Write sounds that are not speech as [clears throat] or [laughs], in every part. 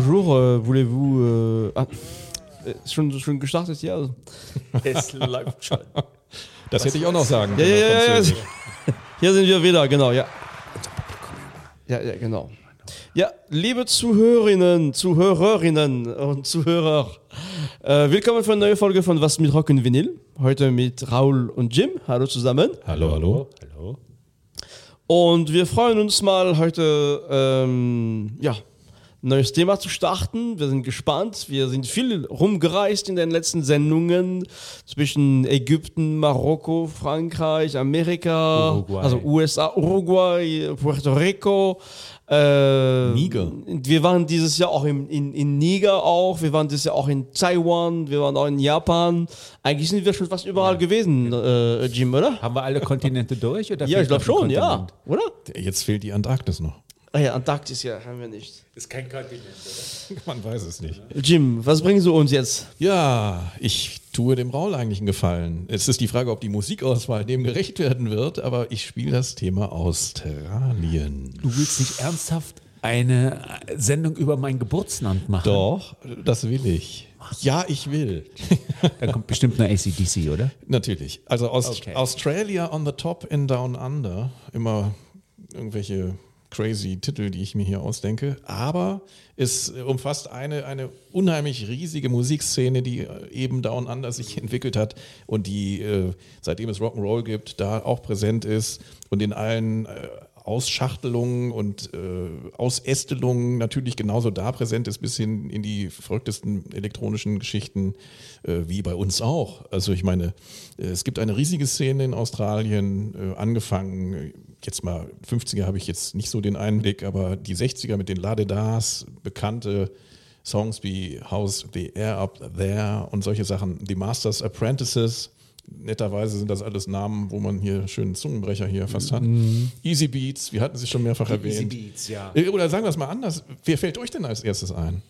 bonjour, euh, voulez-vous... Euh, ah, äh, schon, schon gestartet, ja? Es läuft schon. Das hätte ich auch noch sagen Ja, können. ja, ja, ja. [laughs] Hier sind wir wieder, genau, ja. Ja, ja, genau. Ja, liebe Zuhörerinnen, Zuhörerinnen und Zuhörer, äh, willkommen für eine neue Folge von Was mit Rock und Vinyl. Heute mit Raul und Jim. Hallo zusammen. Hallo, hallo. Hallo. Und wir freuen uns mal heute, ähm, ja, neues Thema zu starten. Wir sind gespannt. Wir sind viel rumgereist in den letzten Sendungen zwischen Ägypten, Marokko, Frankreich, Amerika, Uruguay. also USA, Uruguay, Puerto Rico. Äh, Niger. Wir waren dieses Jahr auch in, in, in Niger auch. Wir waren dieses Jahr auch in Taiwan. Wir waren auch in Japan. Eigentlich sind wir schon fast überall gewesen, äh, Jim, oder? Haben wir alle Kontinente durch? Oder Ja, ich glaube schon, ja. Kontinent? Oder? Jetzt fehlt die Antarktis noch. Ah ja, Antarktis, ja, haben wir nicht. Ist kein Kontinent, oder? [laughs] Man weiß es nicht. Jim, was bringen Sie uns jetzt? Ja, ich tue dem Raul eigentlich einen Gefallen. Es ist die Frage, ob die Musikauswahl dem gerecht werden wird, aber ich spiele das Thema Australien. Du willst nicht ernsthaft eine Sendung über mein Geburtsland machen? Doch, das will ich. Ja, ich will. [laughs] Da kommt bestimmt eine ACDC, oder? Natürlich. Also Aust Okay. Australia on the top in Down Under. Immer irgendwelche crazy Titel, die ich mir hier ausdenke. Aber es umfasst eine, eine unheimlich riesige Musikszene, die äh, eben Down Under sich entwickelt hat und die, äh, seitdem es Rock'n'Roll gibt, da auch präsent ist und in allen äh, Ausschachtelungen und äh, Ausästelungen natürlich genauso da präsent ist, bis hin in die verrücktesten elektronischen Geschichten, äh, wie bei uns auch. Also ich meine, äh, es gibt eine riesige Szene in Australien, äh, angefangen, äh, jetzt mal 50er habe ich jetzt nicht so den Einblick, aber die 60er mit den Ladedas, bekannte Songs wie How's the Air Up There und solche Sachen, The Masters Apprentices, netterweise sind das alles Namen, wo man hier schönen Zungenbrecher hier fast hat. Easy Beats, wir hatten sie schon mehrfach erwähnt. Beats, ja. Äh, Oder sagen wir es mal anders, wer fällt euch denn als erstes ein?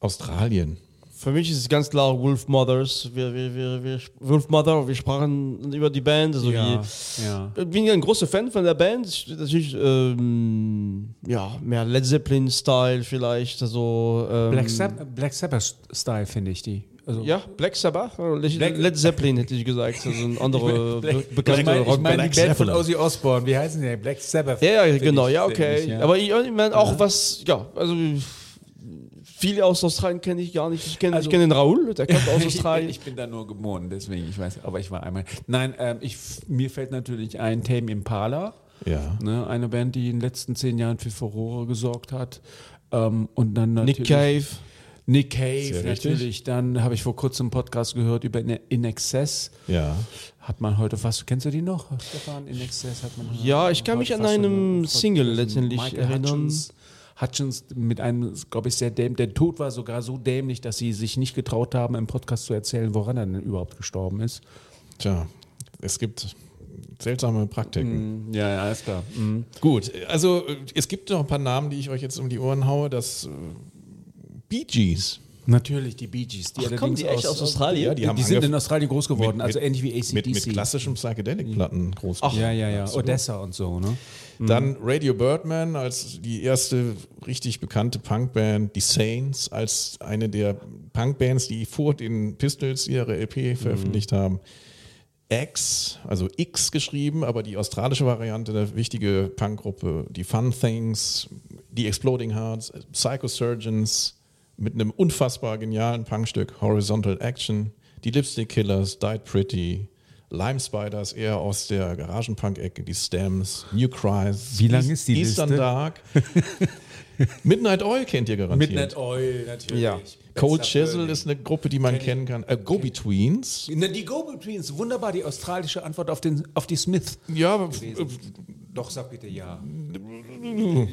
Australien. Für mich ist es ganz klar Wolf Mothers. Wir, wir, wir, wir, Wolf Mother, wir sprachen über die Band. Also Ja, wie, ja. Ich bin ja ein großer Fan von der Band. Ich- Natürlich, ähm, ja, mehr Led Zeppelin-Style vielleicht. Also, ähm, Black, Sab Black Sabbath-Style finde ich die. Also, Ja, Black Sabbath? Oder Led, Black- Led Zeppelin hätte ich gesagt. Also ein anderer [laughs] be bekannter ich meine ich Rock- mein, Black die Band von. Ozzy Osbourne, wie heißen die? Black Sabbath. Ja, ja, genau, ich, ja, okay. ich, ja. Aber ich, ich meine auch was, ja, also viele aus Australien kenne ich gar nicht. Ich kenne Also- ich kenn den Raul, der kommt aus [laughs] Australien. Ich bin da nur geboren, deswegen, ich weiß, aber ich war einmal. Nein, ähm, ich, mir fällt natürlich ein Tame Impala, Ja. ne, eine Band, die in den letzten zehn Jahren für Furore gesorgt hat. Ähm, und dann natürlich Nick Cave. Nick Cave, Sehr richtig. natürlich. Dann habe ich vor kurzem einen Podcast gehört über In Excess. Ja. Hat man heute fast, kennst du die noch, Stefan? In Excess hat man Ja, ich kann mich an einem Single letztendlich Michael erinnern. Hutchins, Hutchins mit einem, glaube ich, sehr dämlich. Der Tod war sogar so dämlich, dass sie sich nicht getraut haben, im Podcast zu erzählen, woran er denn überhaupt gestorben ist. Tja, es gibt seltsame Praktiken. Ja, ja, alles klar. Mhm. Gut, also es gibt noch ein paar Namen, die ich euch jetzt um die Ohren haue. Das äh, Bee Gees. Natürlich, die Bee Gees. Die Ach, kommen die echt aus Australien? Ja, die Die, haben sind in Australien groß geworden, mit- also ähnlich wie ACDC. Mit, mit klassischen Psychedelic-Platten groß. geworden. ja, ja, ja. Absolut. Odessa und so, ne? Dann Radio Birdman als die erste richtig bekannte Punkband, die Saints als eine der Punkbands, die vor den Pistols ihre LP veröffentlicht haben. X, also X geschrieben, aber die australische Variante, eine wichtige Punkgruppe, die Fun Things, die Exploding Hearts, Psycho Surgeons mit einem unfassbar genialen Punkstück, Horizontal Action, die Lipstick Killers, Died Pretty, Lime Spiders eher aus der Garagenpunk-Ecke, die Stems, New Cries, Wie lang ist die Eastern Liste? Dark. [laughs] Midnight Oil kennt ihr garantiert. Midnight Oil, natürlich. Ja. Cold Chisel ist eine Gruppe, die man kennen kann. Äh, Go-Betweens. Na, die Go-Betweens, wunderbar die australische Antwort auf, den, auf die Smith. Ja, äh, Doch, sag bitte ja.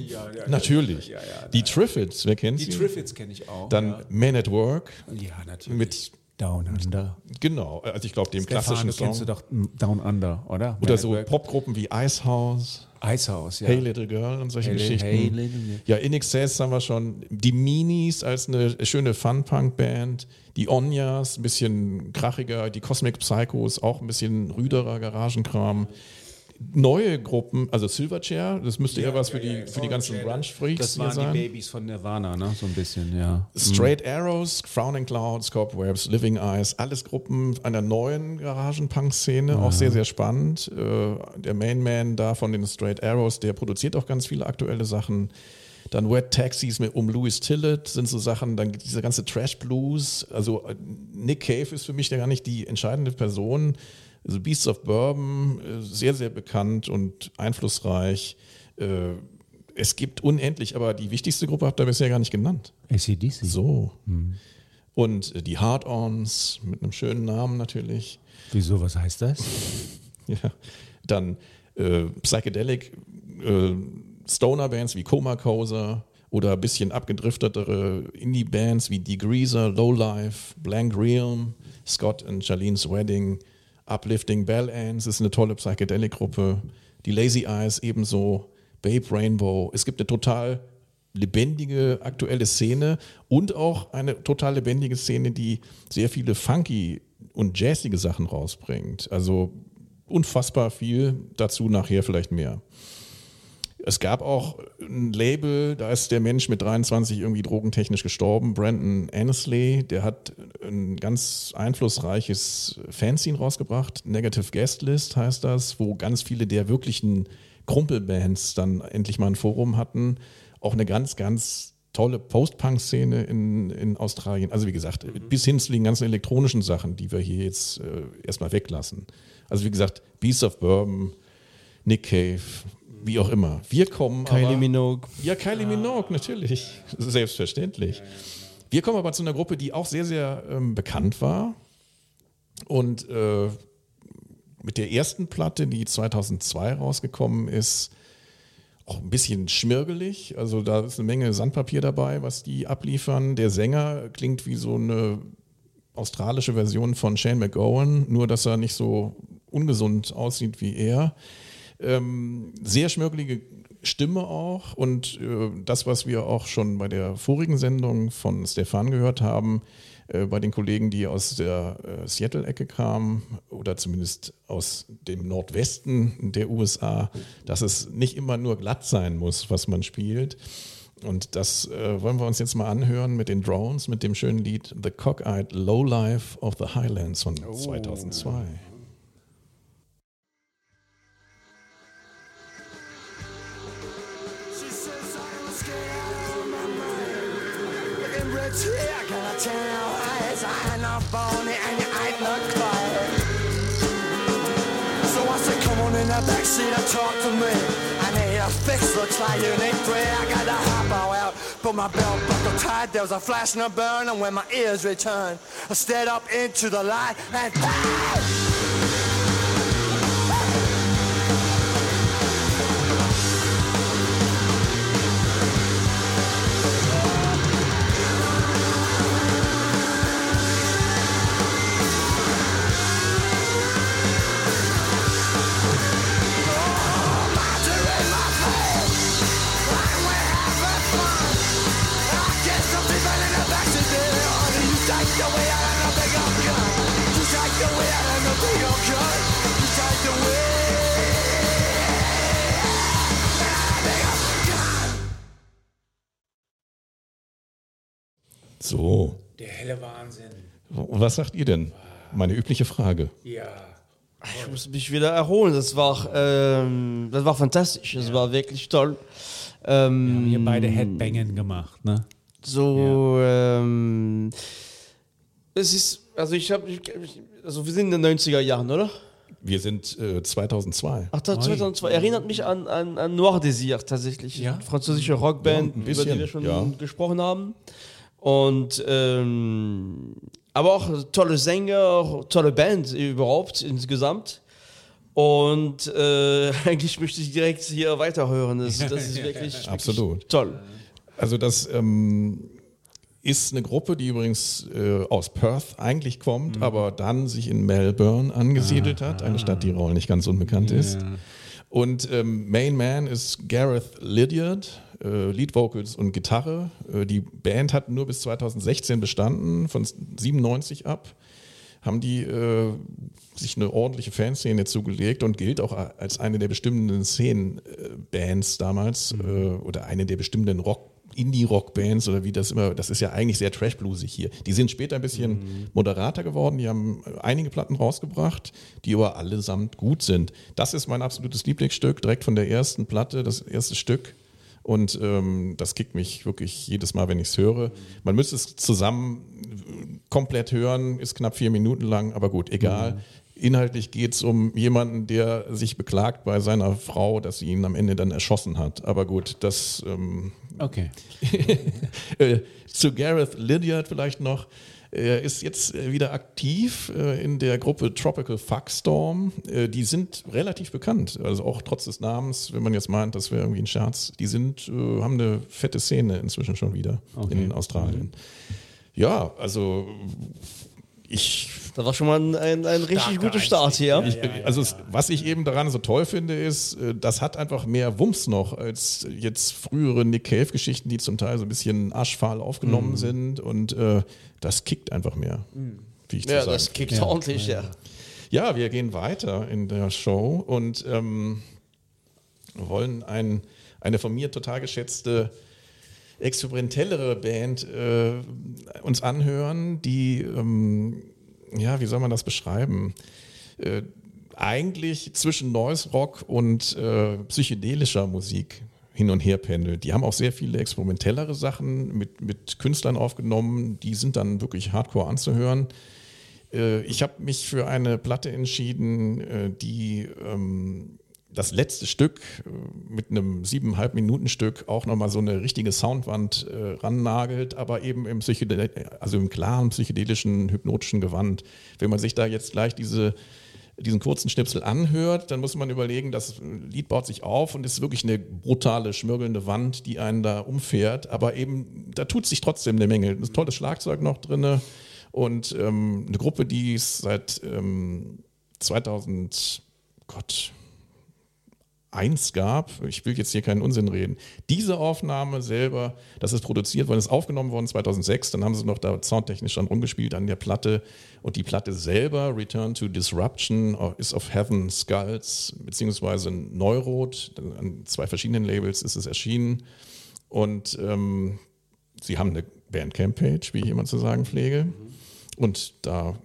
ja, [laughs] ja natürlich. Ja, ja, die Triffids, wer kennt Die sie? Triffids kenne ich auch. Dann ja. Men at Work. ja, natürlich. Mit, Down Under. genau, also ich glaube, dem Stefan, klassischen du kennst du Song. doch Down Under, oder? Oder Man so. Popgruppen wie Icehouse, Icehouse, ja. Hey Little Girl und solche Hey, Geschichten. Hey, Little- Ja, In Excess haben wir schon. Die Minis als eine schöne Fun-Punk-Band. Die Onyas, ein bisschen krachiger. Die Cosmic Psychos, auch ein bisschen rüderer Garagenkram. Neue Gruppen, also Silverchair, das müsste eher was für die, für die ganzen Grunge-Freaks Das waren sein. die Babys von Nirvana, ne? So ein bisschen, ja. Straight Arrows, Frowning Clouds, Cobwebs, Living Eyes, alles Gruppen einer neuen Garagenpunk-Szene, auch sehr, sehr spannend. Äh, der Mainman da von den Straight Arrows, der produziert auch ganz viele aktuelle Sachen. Dann Wet Taxis mit um Louis Tillett sind so Sachen, dann dieser ganze Trash Blues. Also äh, Nick Cave ist für mich ja gar nicht die entscheidende Person. Also Beasts of Bourbon, äh, sehr, sehr bekannt und einflussreich. Äh, Es gibt unendlich, aber die wichtigste Gruppe habt ihr bisher gar nicht genannt. ACDC. So. Und äh, die Hard-Ons mit einem schönen Namen natürlich. Wieso, was heißt das? [laughs] Ja. Dann äh, Psychedelic äh, Stoner-Bands wie Coma Coser oder ein bisschen abgedriftetere Indie-Bands wie Degreaser, Lowlife, Blank Realm, Scott and Charlene's Wedding, Uplifting Bell Ants ist eine tolle Psychedelic-Gruppe. Die Lazy Eyes ebenso, Babe Rainbow. Es gibt eine total lebendige aktuelle Szene und auch eine total lebendige Szene, die sehr viele funky und jazzige Sachen rausbringt. Also unfassbar viel, dazu nachher vielleicht mehr. Es gab auch ein Label, da ist der Mensch mit 23 irgendwie drogentechnisch gestorben, Brandon Annesley, der hat ein ganz einflussreiches Fanzine rausgebracht, Negative Guest List heißt das, wo ganz viele der wirklichen Krumpelbands dann endlich mal ein Forum hatten. Auch eine ganz, ganz tolle Post-Punk-Szene in, in Australien. Also wie gesagt, bis hin zu den ganzen elektronischen Sachen, die wir hier jetzt äh, erstmal weglassen. Also wie gesagt, Beast of Bourbon, Nick Cave, wie auch immer. Wir kommen Kylie aber, Minogue. Ja, Kylie Minogue, natürlich. Selbstverständlich. Wir kommen aber zu einer Gruppe, die auch sehr, sehr ähm, bekannt war. Und äh, mit der ersten Platte, die 2002 rausgekommen ist, auch ein bisschen schmirgelig. Also da ist eine Menge Sandpapier dabei, was die abliefern. Der Sänger klingt wie so eine australische Version von Shane McGowan, nur dass er nicht so ungesund aussieht wie er. Ähm, sehr schmirgelige Stimme auch und äh, das, was wir auch schon bei der vorigen Sendung von Stefan gehört haben, äh, bei den Kollegen, die aus der äh, Seattle-Ecke kamen oder zumindest aus dem Nordwesten der USA, dass es nicht immer nur glatt sein muss, was man spielt. Und das äh, wollen wir uns jetzt mal anhören mit den Drones, mit dem schönen Lied The Cockeyed Lowlife of the Highlands von 2002. Red hair, can I tell your eyes? I ain't not bony and you ain't not quiet. So I said, come on in the backseat and talk to me. And your fix, looks like you need three. I got the hop out, put my belt buckle tight. There was a flash and a burn, and when my ears returned, I stared up into the light and. So, helle Wahnsinn. was sagt ihr denn? Meine übliche Frage. Ja. Ich muss mich wieder erholen. Das war, ähm, das war fantastisch. Das war wirklich toll. Ähm, Haben hier beide Headbangen gemacht, ne? So, ähm, es ist, also ich habe, also wir sind in den 90er Jahren, oder? Wir sind äh, 2002. Ach, das 2002 erinnert mich an, an, an Noir Désir tatsächlich. Ja? Französische Rockband, Ja, ein über bisschen, die wir schon ja. gesprochen haben. Und, ähm, aber auch tolle Sänger, tolle Band überhaupt insgesamt. Und äh, [laughs] eigentlich möchte ich direkt hier weiterhören. Das, das ist wirklich, Absolut. wirklich toll. Also das ähm, ist eine Gruppe, die übrigens äh, aus Perth eigentlich kommt, aber dann sich in Melbourne angesiedelt hat, eine Stadt, die Raul nicht ganz unbekannt ist. Und ähm, Main Man ist Gareth Lydiard, äh, Lead Vocals und Gitarre. Äh, die Band hat nur bis 2016 bestanden, von 97 ab. haben die äh, sich eine ordentliche Fanszene zugelegt und gilt auch als eine der bestimmenden Szenen-Bands damals äh, oder eine der bestimmenden Rock- Indie-Rock-Bands oder wie das immer, das ist ja eigentlich sehr trash-bluesig hier. Die sind später ein bisschen moderater geworden, die haben einige Platten rausgebracht, die aber allesamt gut sind. Das ist mein absolutes Lieblingsstück, direkt von der ersten Platte, das erste Stück. Und ähm, das kickt mich wirklich jedes Mal, wenn ich es höre. Man müsste es zusammen äh, komplett hören, ist knapp vier Minuten lang, aber gut, egal. Inhaltlich geht es um jemanden, der sich beklagt bei seiner Frau, dass sie ihn am Ende dann erschossen hat. Aber gut, das ähm, Okay. [laughs] äh, zu Gareth Lydiard vielleicht noch. Er ist jetzt äh, wieder aktiv äh, in der Gruppe Tropical Fuckstorm. Die sind relativ bekannt, also auch trotz des Namens, wenn man jetzt meint, das wäre irgendwie ein Scherz. Die sind, haben eine fette Szene inzwischen schon wieder in Australien. Ja, also ich Das war schon mal ein, ein, ein richtig guter Start hier. ich, also es, was ich eben daran so toll finde, ist, äh, das hat einfach mehr Wumms noch als jetzt frühere Nick Cave-Geschichten, die zum Teil so ein bisschen aschfahl aufgenommen Mhm. sind und äh, das kickt einfach mehr. Wie ich Ja, sagen. das kickt ordentlich, ja. Ja, wir gehen weiter in der Show und ähm, wollen ein, eine von mir total geschätzte experimentellere Band äh, uns anhören, die, ähm, ja, wie soll man das beschreiben? Äh, eigentlich zwischen Noise Rock und äh, psychedelischer Musik hin und her pendelt. Die haben auch sehr viele experimentellere Sachen mit, mit Künstlern aufgenommen, die sind dann wirklich hardcore anzuhören. Äh, ich habe mich für eine Platte entschieden, äh, die ähm, das letzte Stück äh, mit einem siebeneinhalb Minuten Stück auch nochmal so eine richtige Soundwand äh, rannagelt, aber eben im, also im klaren psychedelischen, hypnotischen Gewand. Wenn man sich da jetzt gleich diese, diesen kurzen Schnipsel anhört, dann muss man überlegen, das Lied baut sich auf und ist wirklich eine brutale, schmirgelnde Wand, die einen da umfährt, aber eben, da tut sich trotzdem eine Menge. Ein tolles Schlagzeug noch drinne und ähm, eine Gruppe, die es seit ähm, 2000, Gott, eins gab. Ich will jetzt hier keinen Unsinn reden. Diese Aufnahme selber, das ist produziert worden, ist aufgenommen worden 2006. Dann haben sie noch da soundtechnisch dann rumgespielt an der Platte. Und die Platte selber, Return to Disruption, ist auf Heaven Skulls beziehungsweise Neurot. An zwei verschiedenen Labels ist es erschienen. Und ähm, sie haben eine Bandcamp-Page, wie ich immer zu sagen pflege. Und da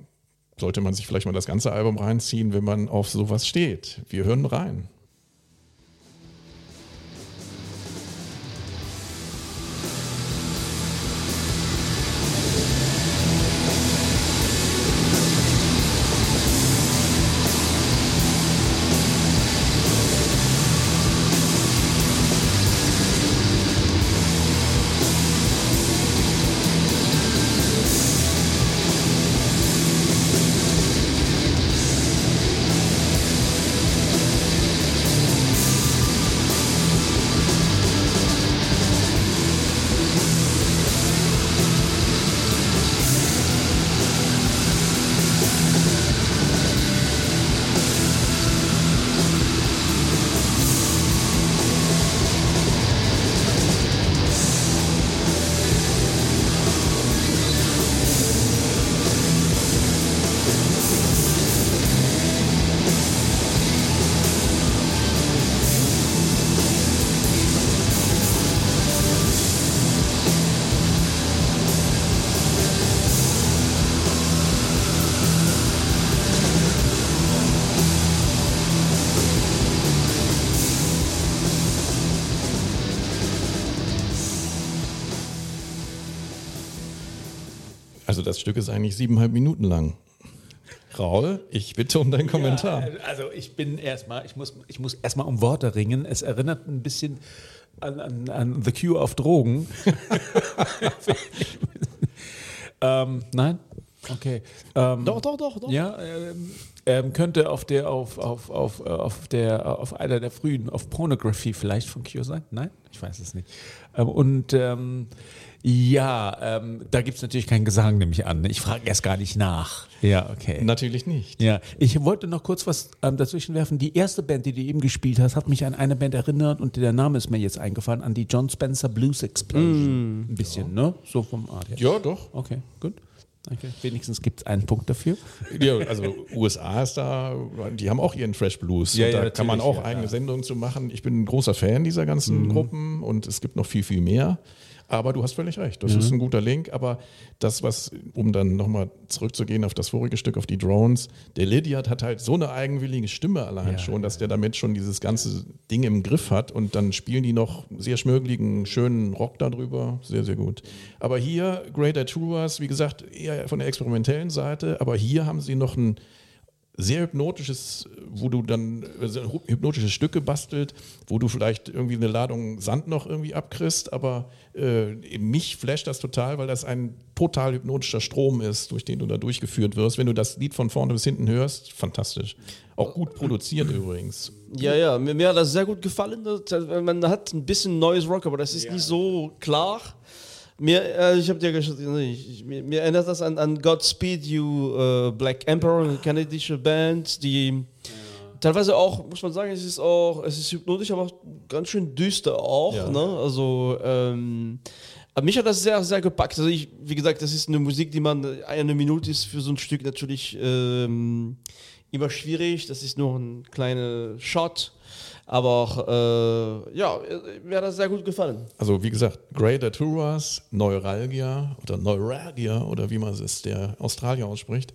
sollte man sich vielleicht mal das ganze Album reinziehen, wenn man auf sowas steht. Wir hören rein. Also das Stück ist eigentlich siebeneinhalb Minuten lang. Raul, ich bitte um deinen Kommentar. Ja, also ich bin erstmal, ich muss, ich muss erstmal um Worte ringen. Es erinnert ein bisschen an, an, an The Cure auf Drogen. [laughs] ähm, nein? Okay. Ähm, Doch, doch, doch, doch. Ja, ähm, ähm, könnte auf der, auf, auf, auf, äh, auf der, auf einer der frühen, auf Pornography vielleicht von Cure sein? Nein? Ich weiß es nicht. Ähm, und ähm, ja, ähm, da gibt es natürlich keinen Gesang, nehme ich an. Ich frage erst gar nicht nach. Ja, okay. Natürlich nicht. Ja, ich wollte noch kurz was ähm, dazwischen werfen. Die erste Band, die du eben gespielt hast, hat mich an eine Band erinnert und der Name ist mir jetzt eingefallen, an die John Spencer Blues Explosion. Ein bisschen, ne? So vom Art her. Ja, doch. Okay, gut. Okay. Wenigstens gibt es einen Punkt dafür. Ja, also USA ist da, die haben auch ihren Fresh Blues. Ja, ja, da kann man auch ja, eigene ja. Sendungen zu machen. Ich bin ein großer Fan dieser ganzen Gruppen und es gibt noch viel, viel mehr. Aber du hast völlig recht, das ist ein guter Link. Aber das, was, um dann nochmal zurückzugehen auf das vorige Stück, auf die Drones, der Lydiard hat halt so eine eigenwillige Stimme allein Ja, schon, dass der damit schon dieses ganze Ding im Griff hat und dann spielen die noch sehr schmögligen, schönen Rock darüber. Sehr, sehr gut. Aber hier, Greater Truers, wie gesagt, eher von der experimentellen Seite, aber hier haben sie noch ein sehr hypnotisches, wo du dann also hypnotische Stücke bastelt, wo du vielleicht irgendwie eine Ladung Sand noch irgendwie abkriegst, aber äh, mich flasht das total, weil das ein total hypnotischer Strom ist, durch den du da durchgeführt wirst. Wenn du das Lied von vorne bis hinten hörst, fantastisch. Auch gut produziert übrigens. Ja, ja, mir, mir hat das sehr gut gefallen. Man hat ein bisschen neues Rock, aber das ist nicht so klar. Mir, äh, ich habe dir ich, mir, mir erinnert das an, an Godspeed You äh, Black Emperor, eine kanadische Band, die teilweise auch, muss man sagen, es ist auch, es ist hypnotisch, aber auch ganz schön düster auch. Ja. Ne? Also, ähm, mich hat das sehr, sehr gepackt. Also ich, wie gesagt, das ist eine Musik, die man, eine Minute ist für so ein Stück natürlich ähm, immer schwierig. Das ist nur ein kleiner Shot. Aber auch, äh, ja, mir hat das sehr gut gefallen. Also wie gesagt, Greater Truers, Neuralgia oder Neuralgia oder wie man es der Australier ausspricht,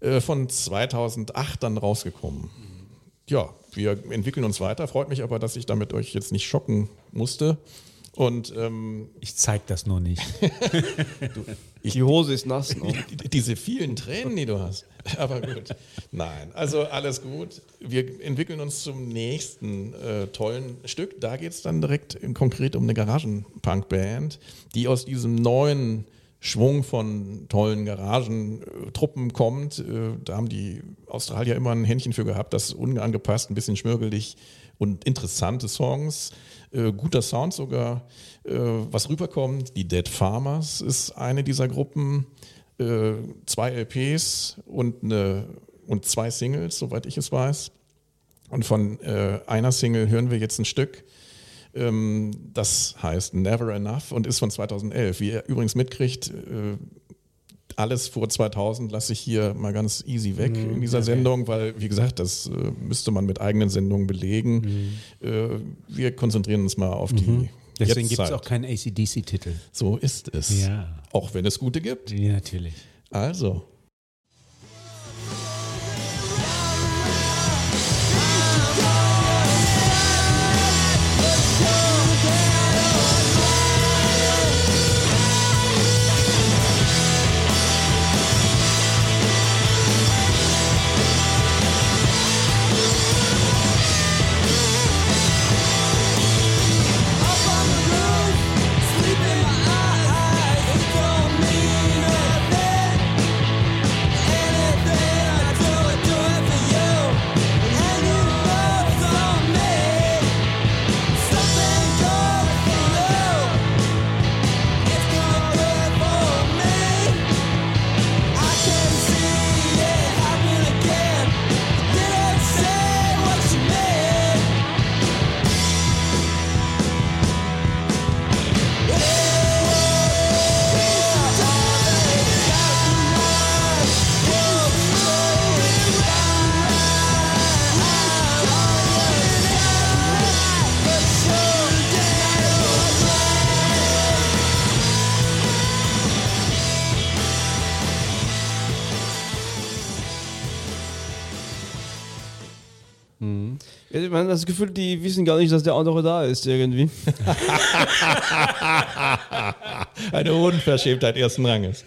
äh, von 2008 dann rausgekommen. Ja, wir entwickeln uns weiter. Freut mich aber, dass ich damit euch jetzt nicht schocken musste. Und ähm, Ich zeig das nur nicht. [laughs] Die Hose ist nass. Die- diese vielen Tränen, die du hast. [laughs] Aber gut. Nein, also alles gut. Wir entwickeln uns zum nächsten äh, tollen Stück. Da geht es dann direkt im konkret um eine Garagenpunk-Band, die aus diesem neuen Schwung von tollen Garagentruppen kommt. Äh, da haben die Australier immer ein Händchen für gehabt, das unangepasst, ein bisschen schmirgelig und interessante Songs. Äh, guter Sound sogar, äh, was rüberkommt. Die Dead Farmers ist eine dieser Gruppen. Äh, zwei LPs und, eine, und zwei Singles, soweit ich es weiß. Und von äh, einer Single hören wir jetzt ein Stück. Ähm, das heißt Never Enough und ist von 2011. Wie ihr übrigens mitkriegt, äh, alles vor 2000 lasse ich hier mal ganz easy weg in dieser Sendung, weil, wie gesagt, das äh, müsste man mit eigenen Sendungen belegen. Äh, wir konzentrieren uns mal auf die Deswegen gibt es auch keinen ACDC-Titel. So ist es. Ja. Auch wenn es gute gibt. Ja, natürlich. Also. Man hat das Gefühl, die wissen gar nicht, dass der andere da ist irgendwie. [laughs] Eine Unverschämtheit ersten Ranges.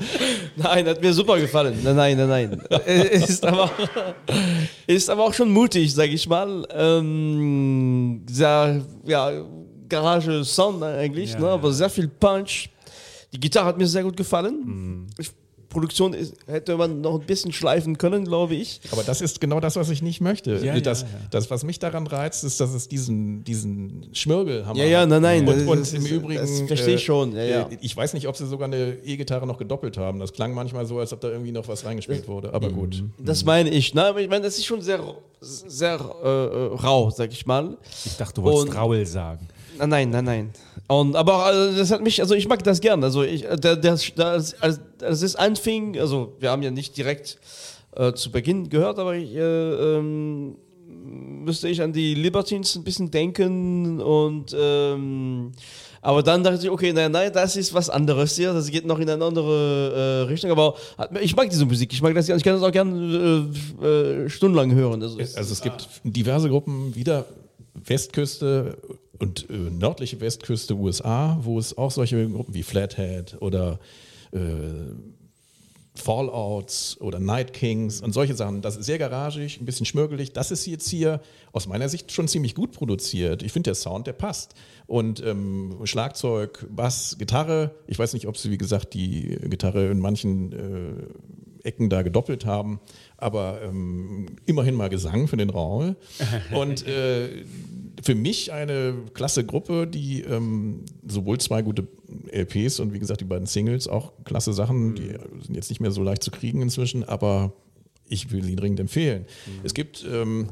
Nein, hat mir super gefallen. Nein, nein, nein, nein. [laughs] Ist, aber, ist aber auch schon mutig, sag ich mal. Ähm, sehr, ja, Garage-Sound eigentlich, Ja, ne? aber sehr viel Punch. Die Gitarre hat mir sehr gut gefallen. Ich, Produktion ist, hätte man noch ein bisschen schleifen können, glaube ich. Aber das ist genau das, was ich nicht möchte. Ja, das, ja, ja. das, was mich daran reizt, ist, dass es diesen, diesen Schmirgel haben. Ja, ja, nein, nein, Und, das- und das im Übrigen. das verstehe ich schon, ja, ja. äh, Ich weiß nicht, ob sie sogar eine E-Gitarre noch gedoppelt haben. Das klang manchmal so, als ob da irgendwie noch was reingespielt wurde. Aber gut. Das meine ich. Ne? Aber ich meine, das ist schon sehr, sehr äh, äh, rau, sag ich mal. Ich dachte, du wolltest Und- Raul sagen. Nein, nein, nein, nein. Und, aber also, das hat mich, also ich mag das gern. Also ich, der, der, das, als, es anfing, also wir haben ja nicht direkt äh, zu Beginn gehört, aber ich, äh, ähm, müsste ich an die Libertines ein bisschen denken und ähm, aber dann dachte ich, okay, nein, nein, das ist was anderes hier, das geht noch in eine andere äh, Richtung, aber ich mag diese Musik, ich mag das, ich kann das auch gerne äh, äh, stundenlang hören. Also, Also es gibt diverse Gruppen, wieder Westküste und äh, nördliche Westküste USA, wo es auch solche Gruppen wie Flathead oder äh, Fallouts oder Night Kings und solche Sachen. Das ist sehr garagig, ein bisschen schmörgelig. Das ist jetzt hier aus meiner Sicht schon ziemlich gut produziert. Ich finde, der Sound, der passt. Und ähm, Schlagzeug, Bass, Gitarre. Ich weiß nicht, ob sie, wie gesagt, die Gitarre in manchen äh, Ecken da gedoppelt haben, aber ähm, immerhin mal Gesang für den Raul. Und äh, für mich eine klasse Gruppe, die ähm, sowohl zwei gute LPs und wie gesagt die beiden Singles, auch klasse Sachen, die sind jetzt nicht mehr so leicht zu kriegen inzwischen, aber ich will sie dringend empfehlen. Es gibt ähm,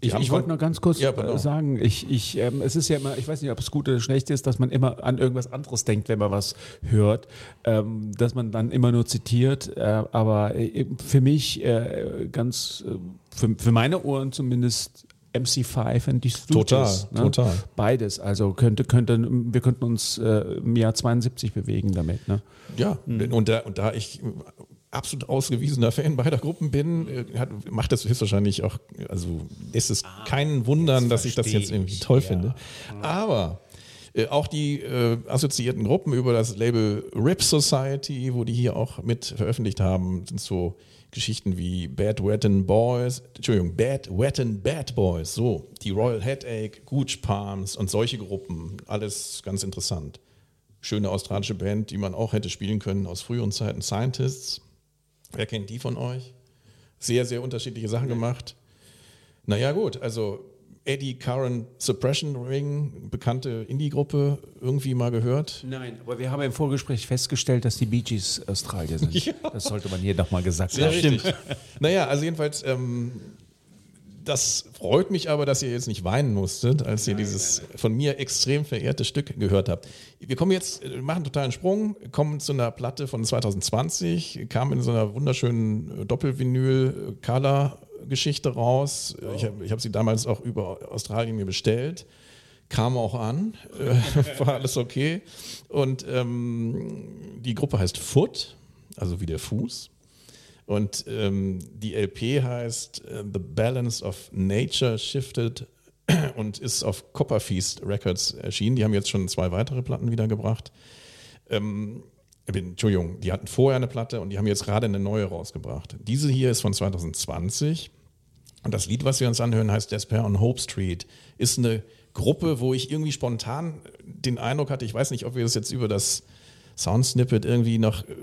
Ich, ich wollte noch ganz kurz Ja, äh, sagen, ich, ich, ähm, es ist ja immer, ich weiß nicht, ob es gut oder schlecht ist, dass man immer an irgendwas anderes denkt, wenn man was hört, ähm, dass man dann immer nur zitiert, äh, aber äh, für mich äh, ganz, äh, für, für meine Ohren zumindest MC5 und die Stooges. Total, total. Beides, also könnte, könnte, wir könnten uns äh, im Jahr 72 bewegen damit. Ne? Ja, und, da, und da ich absolut ausgewiesener Fan beider Gruppen bin, äh, hat, macht das höchstwahrscheinlich auch, also ist es keinen Wundern, dass ich das jetzt irgendwie toll finde. Aber äh, auch die äh, assoziierten Gruppen über das Label Rip Society, wo die hier auch mit veröffentlicht haben, sind so Geschichten wie Bad Wettin Boys, Entschuldigung, Bad Wettin Bad Boys, so, die Royal Headache, Gooch Palms und solche Gruppen, alles ganz interessant schöne australische Band, die man auch hätte spielen können aus früheren Zeiten, Scientists. Wer kennt die von euch? Sehr, sehr unterschiedliche Sachen gemacht. Naja, gut, also Eddie Curran Suppression Ring, bekannte Indie-Gruppe, irgendwie mal gehört. Nein, aber wir haben im Vorgespräch festgestellt, dass die Bee Gees Australier sind. [laughs] Ja. Das sollte man hier nochmal gesagt Sehr haben. richtig. naja, also jedenfalls, ähm, das freut mich aber, dass ihr jetzt nicht weinen musstet, als ihr dieses von mir extrem verehrte Stück gehört habt. Wir kommen jetzt, äh, machen einen totalen Sprung, kommen zu einer Platte von 2020, kam in so einer wunderschönen äh, Doppelvinyl-Color-Geschichte raus. Äh, Ich habe hab sie damals auch über Australien mir bestellt. Kam auch an, äh, [laughs] war alles okay. Und ähm, die Gruppe heißt Foot, also wie der Fuß. Und ähm, die LP heißt äh, The Balance of Nature Shifted [clears throat] und ist auf Copperfeast Records erschienen. Die haben jetzt schon zwei weitere Platten wiedergebracht. Ähm, Entschuldigung, die hatten vorher eine Platte und die haben jetzt gerade eine neue rausgebracht. Diese hier ist von 2020 und das Lied, was wir uns anhören, heißt Despair on Hope Street. Ist eine Gruppe, wo ich irgendwie spontan den Eindruck hatte, ich weiß nicht, ob wir das jetzt über das Soundsnippet irgendwie noch äh,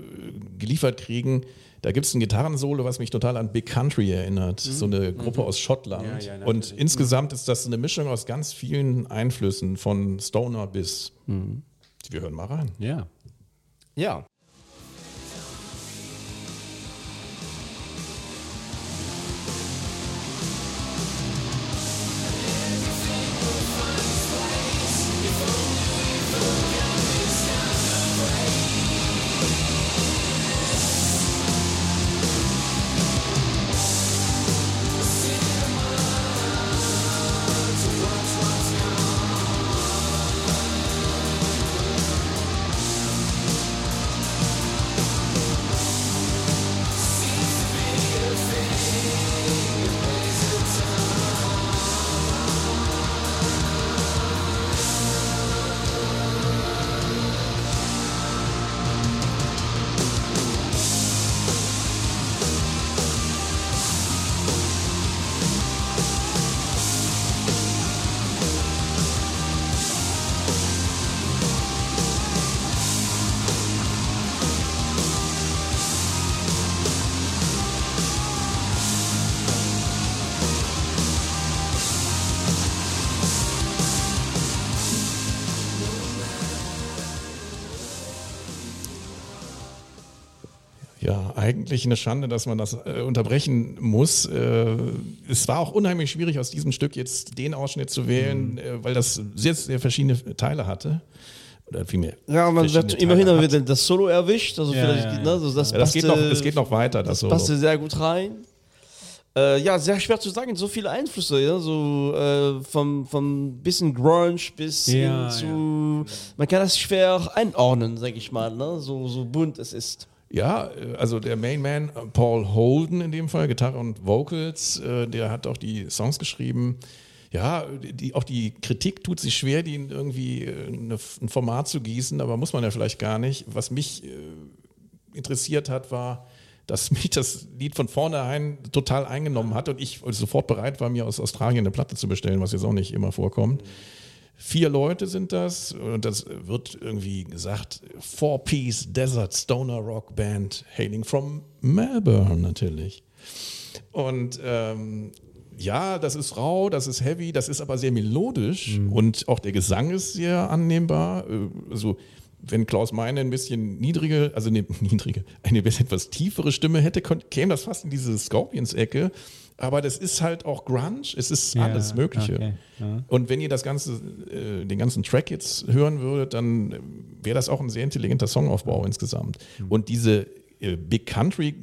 geliefert kriegen. Da gibt es ein Gitarrensolo, was mich total an Big Country erinnert. So eine Gruppe aus Schottland. Ja, ja, und insgesamt ist das eine Mischung aus ganz vielen Einflüssen, von Stoner bis. Wir hören mal rein. Ja. Ja. Eigentlich eine Schande, dass man das äh, unterbrechen muss. Äh, es war auch unheimlich schwierig, aus diesem Stück jetzt den Ausschnitt zu wählen, äh, weil das sehr, sehr verschiedene Teile hatte. Oder vielmehr. Ja, man wird immerhin hat. wieder das Solo erwischt. Also Ja, vielleicht, ja, ne, also das, Ja, das, geht noch, passte- das geht noch weiter. Das Das Solo. passte sehr gut rein. Äh, ja, sehr schwer zu sagen. So viele Einflüsse, ja, so äh, vom, vom bisschen Grunge bis Ja, hin zu. Man kann das schwer einordnen, sag ich mal, ne? so, so bunt es ist. Ja, äh, also der Main Man, äh, Paul Holden in dem Fall, Gitarre und Vocals, äh, der hat auch die Songs geschrieben. Ja, die, auch die Kritik tut sich schwer, die irgendwie eine, ein Format zu gießen, aber muss man ja vielleicht gar nicht. Was mich interessiert hat, war, dass [laughs] mich das Lied von vornherein total eingenommen hat und ich sofort bereit war, mir aus Australien eine Platte zu bestellen, was jetzt auch nicht immer vorkommt. Vier Leute sind das und das wird irgendwie gesagt, Four-Piece Desert Stoner Rock Band, hailing from Melbourne natürlich. Und ähm, ja, das ist rau, das ist heavy, das ist aber sehr melodisch und auch der Gesang ist sehr annehmbar. Äh, Also wenn Klaus Meine ein bisschen niedrige, also eine [laughs] niedrige, eine etwas tiefere Stimme hätte, käme das fast in diese Scorpions-Ecke. Aber das ist halt auch Grunge, es ist Ja, alles Mögliche. okay, ja. Und wenn ihr das ganze, äh, den ganzen Track jetzt hören würdet, dann äh, wäre das auch ein sehr intelligenter Songaufbau insgesamt. Und diese äh, Big Country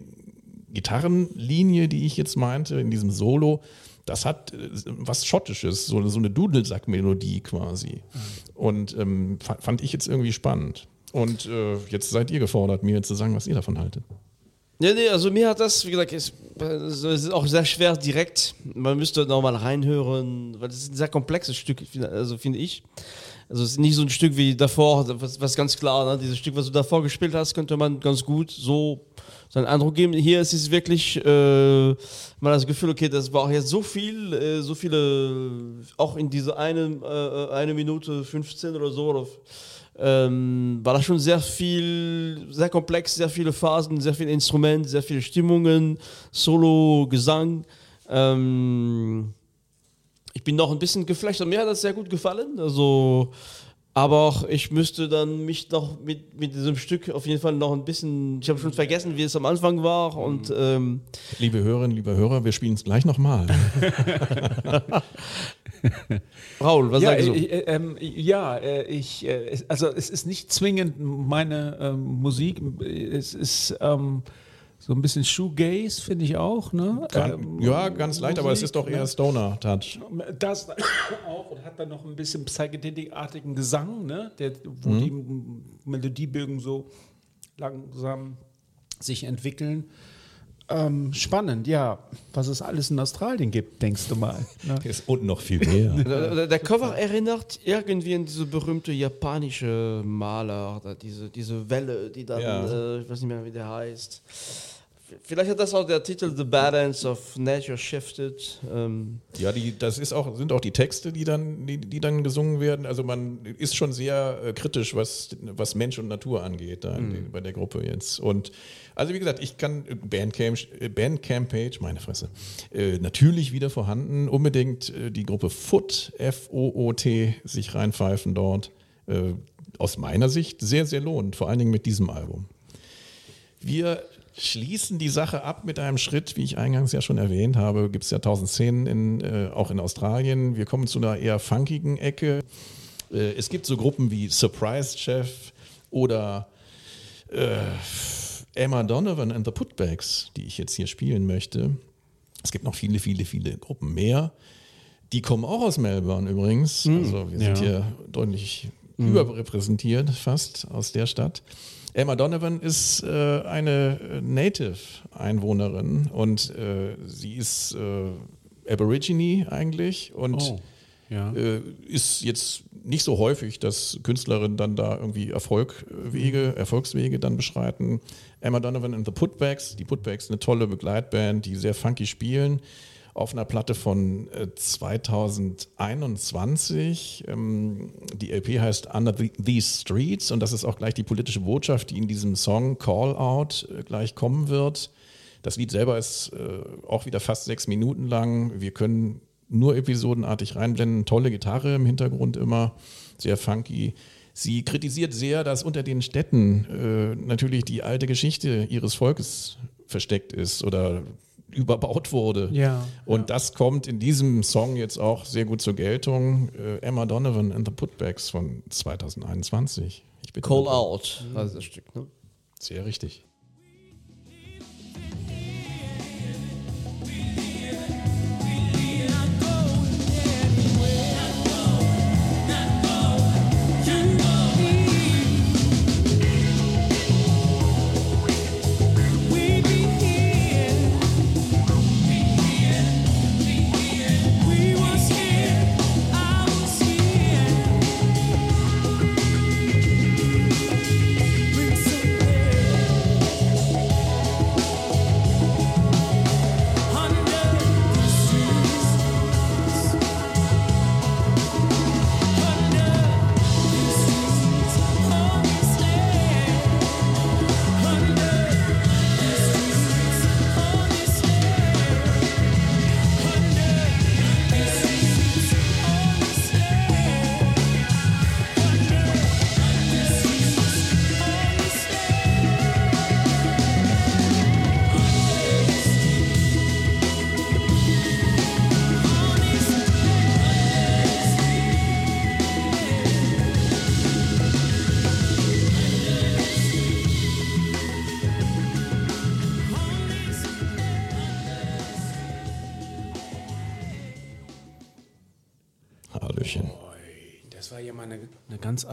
Gitarrenlinie, die ich jetzt meinte, in diesem Solo, das hat äh, was Schottisches, so, so eine Dudelsack-Melodie quasi. Und ähm, fa- fand ich jetzt irgendwie spannend. Und äh, jetzt seid ihr gefordert, mir zu sagen, was ihr davon haltet. Ja, nee, also mir hat das, wie gesagt, es, es ist auch sehr schwer direkt. Man müsste nochmal reinhören, weil es ist ein sehr komplexes Stück, also finde ich. Also es ist nicht so ein Stück wie davor, was, was ganz klar, ne? dieses Stück, was du davor gespielt hast, könnte man ganz gut so seinen Eindruck geben. Hier ist es wirklich äh, mal das Gefühl, okay, das war auch jetzt so viel, äh, so viele, auch in diese eine, äh, eine Minute 15 oder so, oder ähm, war das schon sehr viel, sehr komplex, sehr viele Phasen, sehr viele Instrumente, sehr viele Stimmungen, Solo, Gesang. Ähm, ich bin noch ein bisschen geflasht und mir hat das sehr gut gefallen. Also, aber auch ich müsste dann mich noch mit, mit diesem Stück auf jeden Fall noch ein bisschen. Ich habe schon vergessen, wie es am Anfang war und ähm, Liebe Hörerinnen, liebe Hörer, wir spielen es gleich nochmal. [laughs] Raul, was ja, sagst du? ich, äh, ähm, ja, äh, ich, äh, es, also es ist nicht zwingend meine ähm, Musik. Es ist ähm, so ein bisschen Shoegaze, finde ich auch. Ne? Ähm, ja, ganz leicht, aber es Musik, ist doch eher ne? Stoner-Touch. Das [coughs] auch und hat dann noch ein bisschen psychedelic-artigen Gesang, ne? Der, wo Mhm. die Melodiebögen so langsam sich entwickeln. Ähm, spannend, ja. Was es alles in Australien gibt, denkst du mal. Ne? Und noch viel mehr. [laughs] Der, der Cover erinnert irgendwie an diese berühmte japanische Maler, diese, diese Welle, die dann, Ja. äh, ich weiß nicht mehr, wie der heißt. Vielleicht hat das auch der Titel The Balance of Nature Shifted. Ähm, Ja, die, das ist auch, sind auch die Texte, die dann, die, die dann gesungen werden. Also man ist schon sehr äh, kritisch, was, was Mensch und Natur angeht, da Mhm. bei der Gruppe jetzt. Und also wie gesagt, ich kann äh, Bandcamp, äh, Bandcamp-Page, meine Fresse, äh, natürlich wieder vorhanden. Unbedingt äh, die Gruppe Foot, F-O-O-T, sich reinpfeifen dort. Äh, aus meiner Sicht sehr, sehr lohnend, vor allen Dingen mit diesem Album. Wir schließen die Sache ab mit einem Schritt, wie ich eingangs ja schon erwähnt habe. Gibt es ja tausend Szenen in, äh, auch in Australien. Wir kommen zu einer eher funkigen Ecke. Äh, es gibt so Gruppen wie Surprise Chef oder äh, Emma Donovan and the Putbacks, die ich jetzt hier spielen möchte. Es gibt noch viele, viele, viele Gruppen mehr. Die kommen auch aus Melbourne übrigens. Also wir sind ja. hier deutlich überrepräsentiert fast aus der Stadt. Emma Donovan ist äh, eine Native-Einwohnerin und äh, sie ist äh, Aborigine eigentlich und Oh, ja. äh, ist jetzt nicht so häufig, dass Künstlerinnen dann da irgendwie Erfolgwege, Erfolgswege dann beschreiten. Emma Donovan and the Putbacks, die Putbacks, eine tolle Begleitband, die sehr funky spielen. Auf einer Platte von äh, 2021. Ähm, die LP heißt Under the, These Streets und das ist auch gleich die politische Botschaft, die in diesem Song Call Out äh, gleich kommen wird. Das Lied selber ist äh, auch wieder fast sechs Minuten lang. Wir können nur episodenartig reinblenden. Tolle Gitarre im Hintergrund immer, sehr funky. Sie kritisiert sehr, dass unter den Städten äh, natürlich die alte Geschichte ihres Volkes versteckt ist oder überbaut wurde. Ja, Und das kommt in diesem Song jetzt auch sehr gut zur Geltung. Äh, Emma Donovan and the Putbacks von 2021. Ich bitte Call. Out, heißt das Stück. Ne? Sehr richtig.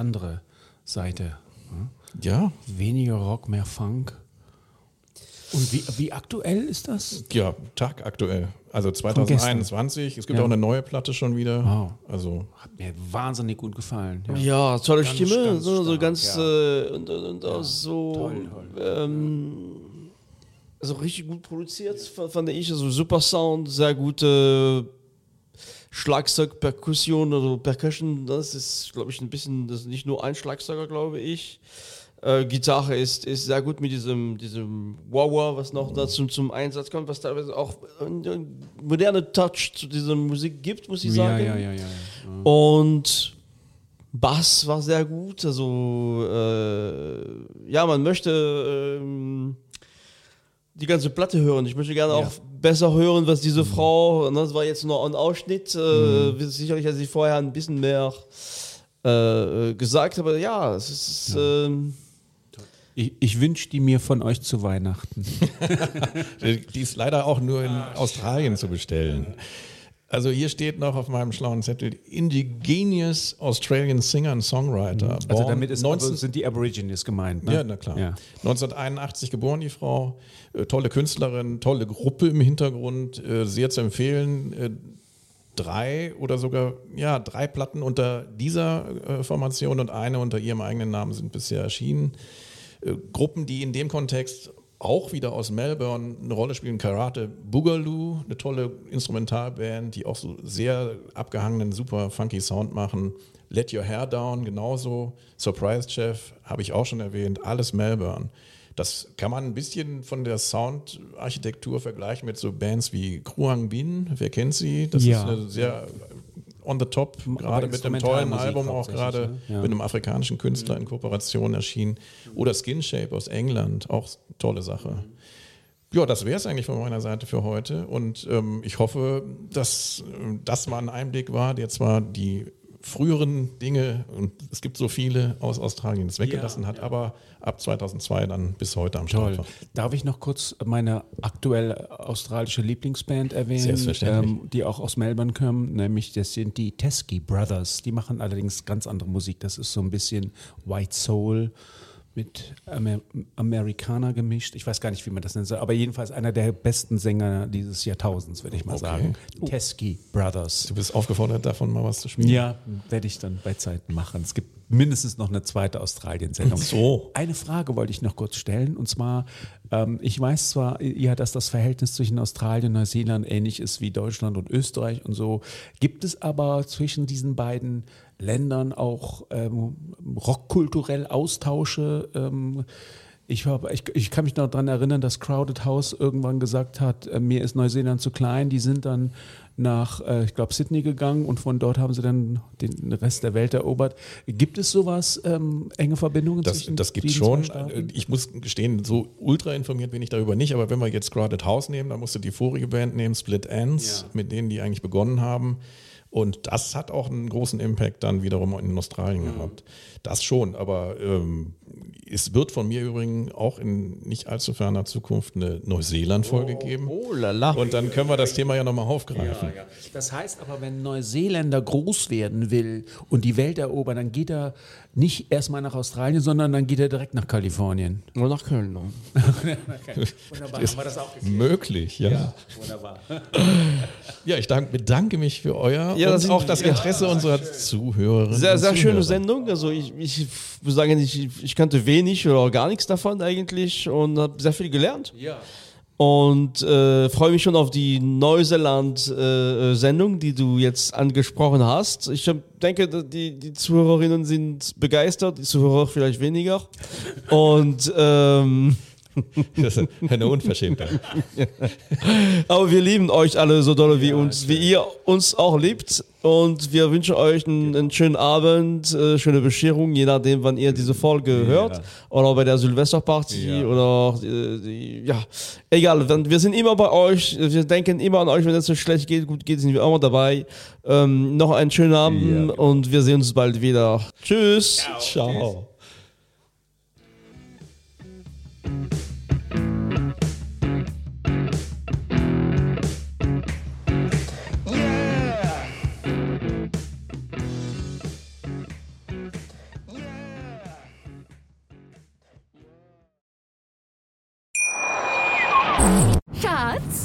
Andere Seite. hm? Ja, Weniger Rock, mehr Funk. Und wie, wie aktuell ist das? ja, tagaktuell. Also 2021. Es gibt Ja. auch eine neue Platte schon wieder. Wow. Also Hat mir wahnsinnig gut gefallen. Ja. Ja, tolle Ganz, Stimme, ganz so, so ganz ja. äh, und, und, auch so toll, Ähm, also richtig gut produziert, fand ich. Also super Sound, sehr gute Schlagzeug, Perkussion oder Percussion. Das ist, glaube ich, ein bisschen, das ist nicht nur ein Schlagzeuger, glaube ich. Äh, Gitarre ist, ist sehr gut mit diesem, diesem Wah-Wah, was noch dazu zum Einsatz kommt, was teilweise auch einen moderne Touch zu dieser Musik gibt, muss ich sagen. ja, ja, ja, ja. Und Bass war sehr gut. Also, äh, ja, man möchte ähm, die ganze Platte hören. Ich möchte gerne auch besser hören, was diese Frau, und das war jetzt nur ein Ausschnitt, äh, sicherlich hat sie vorher ein bisschen mehr äh, gesagt, aber ja, es ist. Ähm, Ich, ich wünsche die mir von euch zu Weihnachten. [laughs] Die ist leider auch nur in Australien zu bestellen. Also hier steht noch auf meinem schlauen Zettel Indigenous Australian Singer and Songwriter. Also Born damit ist 19 aber sind die Aborigines gemeint. Ne? Ja, na klar. Ja. 1981 geboren, die Frau. Äh, tolle Künstlerin, tolle Gruppe im Hintergrund, äh, sehr zu empfehlen. Äh, drei oder sogar, ja, drei Platten unter dieser äh, Formation und eine unter ihrem eigenen Namen sind bisher erschienen. Äh, Gruppen, die in dem Kontext auch wieder aus Melbourne eine Rolle spielen. Karate Boogaloo, eine tolle Instrumentalband, die auch so sehr abgehangenen, super funky Sound machen. Let Your Hair Down genauso. Surprise Chef habe ich auch schon erwähnt. Alles Melbourne. Das kann man ein bisschen von der Soundarchitektur vergleichen mit so Bands wie Kruang Bin. Wer kennt sie? Das Ja. ist eine sehr on the top, gerade mit einem tollen Album auch gerade ne? Ja. mit einem afrikanischen Künstler in Kooperation erschienen. Oder Skin Shape aus England, auch tolle Sache. Ja, das wäre es eigentlich von meiner Seite für heute. Und ähm, ich hoffe, dass äh, das mal ein Einblick war, der zwar die früheren Dinge, und es gibt so viele aus Australien, das weggelassen hat, aber ab 2002 dann bis heute am Start war. Darf ich noch kurz meine aktuell australische Lieblingsband erwähnen, Selbstverständlich. ähm, die auch aus Melbourne kommen, nämlich das sind die Teskey Brothers. Die machen allerdings ganz andere Musik. Das ist so ein bisschen White Soul mit Amer Amerikaner gemischt. Ich weiß gar nicht, wie man das nennt, aber jedenfalls einer der besten Sänger dieses Jahrtausends, würde ich mal Okay. sagen. Teskey Brothers. Du bist aufgefordert, davon mal was zu spielen. Ja, werde ich dann bei Zeiten machen. Es gibt mindestens noch eine zweite Australien-Sendung. So. Eine Frage wollte ich noch kurz stellen. Und zwar, ähm, ich weiß zwar, ja, dass das Verhältnis zwischen Australien und Neuseeland ähnlich ist wie Deutschland und Österreich und so. Gibt es aber zwischen diesen beiden Ländern auch ähm, rockkulturell Austausche? Ähm, Ich, hab, ich, ich kann mich noch daran erinnern, dass Crowded House irgendwann gesagt hat, äh, mir ist Neuseeland zu klein. Die sind dann nach, äh, ich glaube, Sydney gegangen und von dort haben sie dann den Rest der Welt erobert. Gibt es sowas, ähm, enge Verbindungen Das, zwischen das gibt diesen schon. Staaten? Ich muss gestehen, so ultra informiert bin ich darüber nicht, aber wenn wir jetzt Crowded House nehmen, dann musst du die vorige Band nehmen, Split Ends, Ja. mit denen die eigentlich begonnen haben. Und das hat auch einen großen Impact dann wiederum in Australien gehabt. Das schon, aber ähm, es wird von mir übrigens auch in nicht allzu ferner Zukunft eine Neuseeland-Folge geben. Oh la la. Und dann können wir das Thema ja nochmal aufgreifen. Das heißt aber, wenn Neuseeländer groß werden will und die Welt erobern, dann geht er nicht erstmal nach Australien, sondern dann geht er direkt nach Kalifornien. Nur nach Köln. Ne? [laughs] Wunderbar, haben wir das auch geklärt. Möglich, ja. Wunderbar. [laughs] Ja, ich dank, bedanke mich für euer Ja, das auch das Interesse unserer Zuhörerinnen. Sehr, sehr schöne. Sendung. Also ich, ich muss sagen, ich, ich kannte wenig oder gar nichts davon eigentlich und habe sehr viel gelernt. Ja. Und äh, freue mich schon auf die Neuseeland-Sendung, die du jetzt angesprochen hast. Ich denke, die, die Zuhörerinnen sind begeistert, die Zuhörer vielleicht weniger. Und ähm, [laughs] Das ist eine Unverschämtheit. aber wir lieben euch alle so doll wie uns, wie ihr uns auch liebt. Und wir wünschen euch einen, einen schönen Abend, äh, schöne Bescherung, je nachdem, wann ihr diese Folge hört. Oder bei der Silvesterparty Ja. oder äh, ja, egal. Wir sind immer bei euch. Wir denken immer an euch, wenn es so schlecht geht, gut geht, sind wir immer dabei. Ähm, noch einen schönen Abend und wir sehen uns bald wieder. Tschüss. Ciao. Schatz,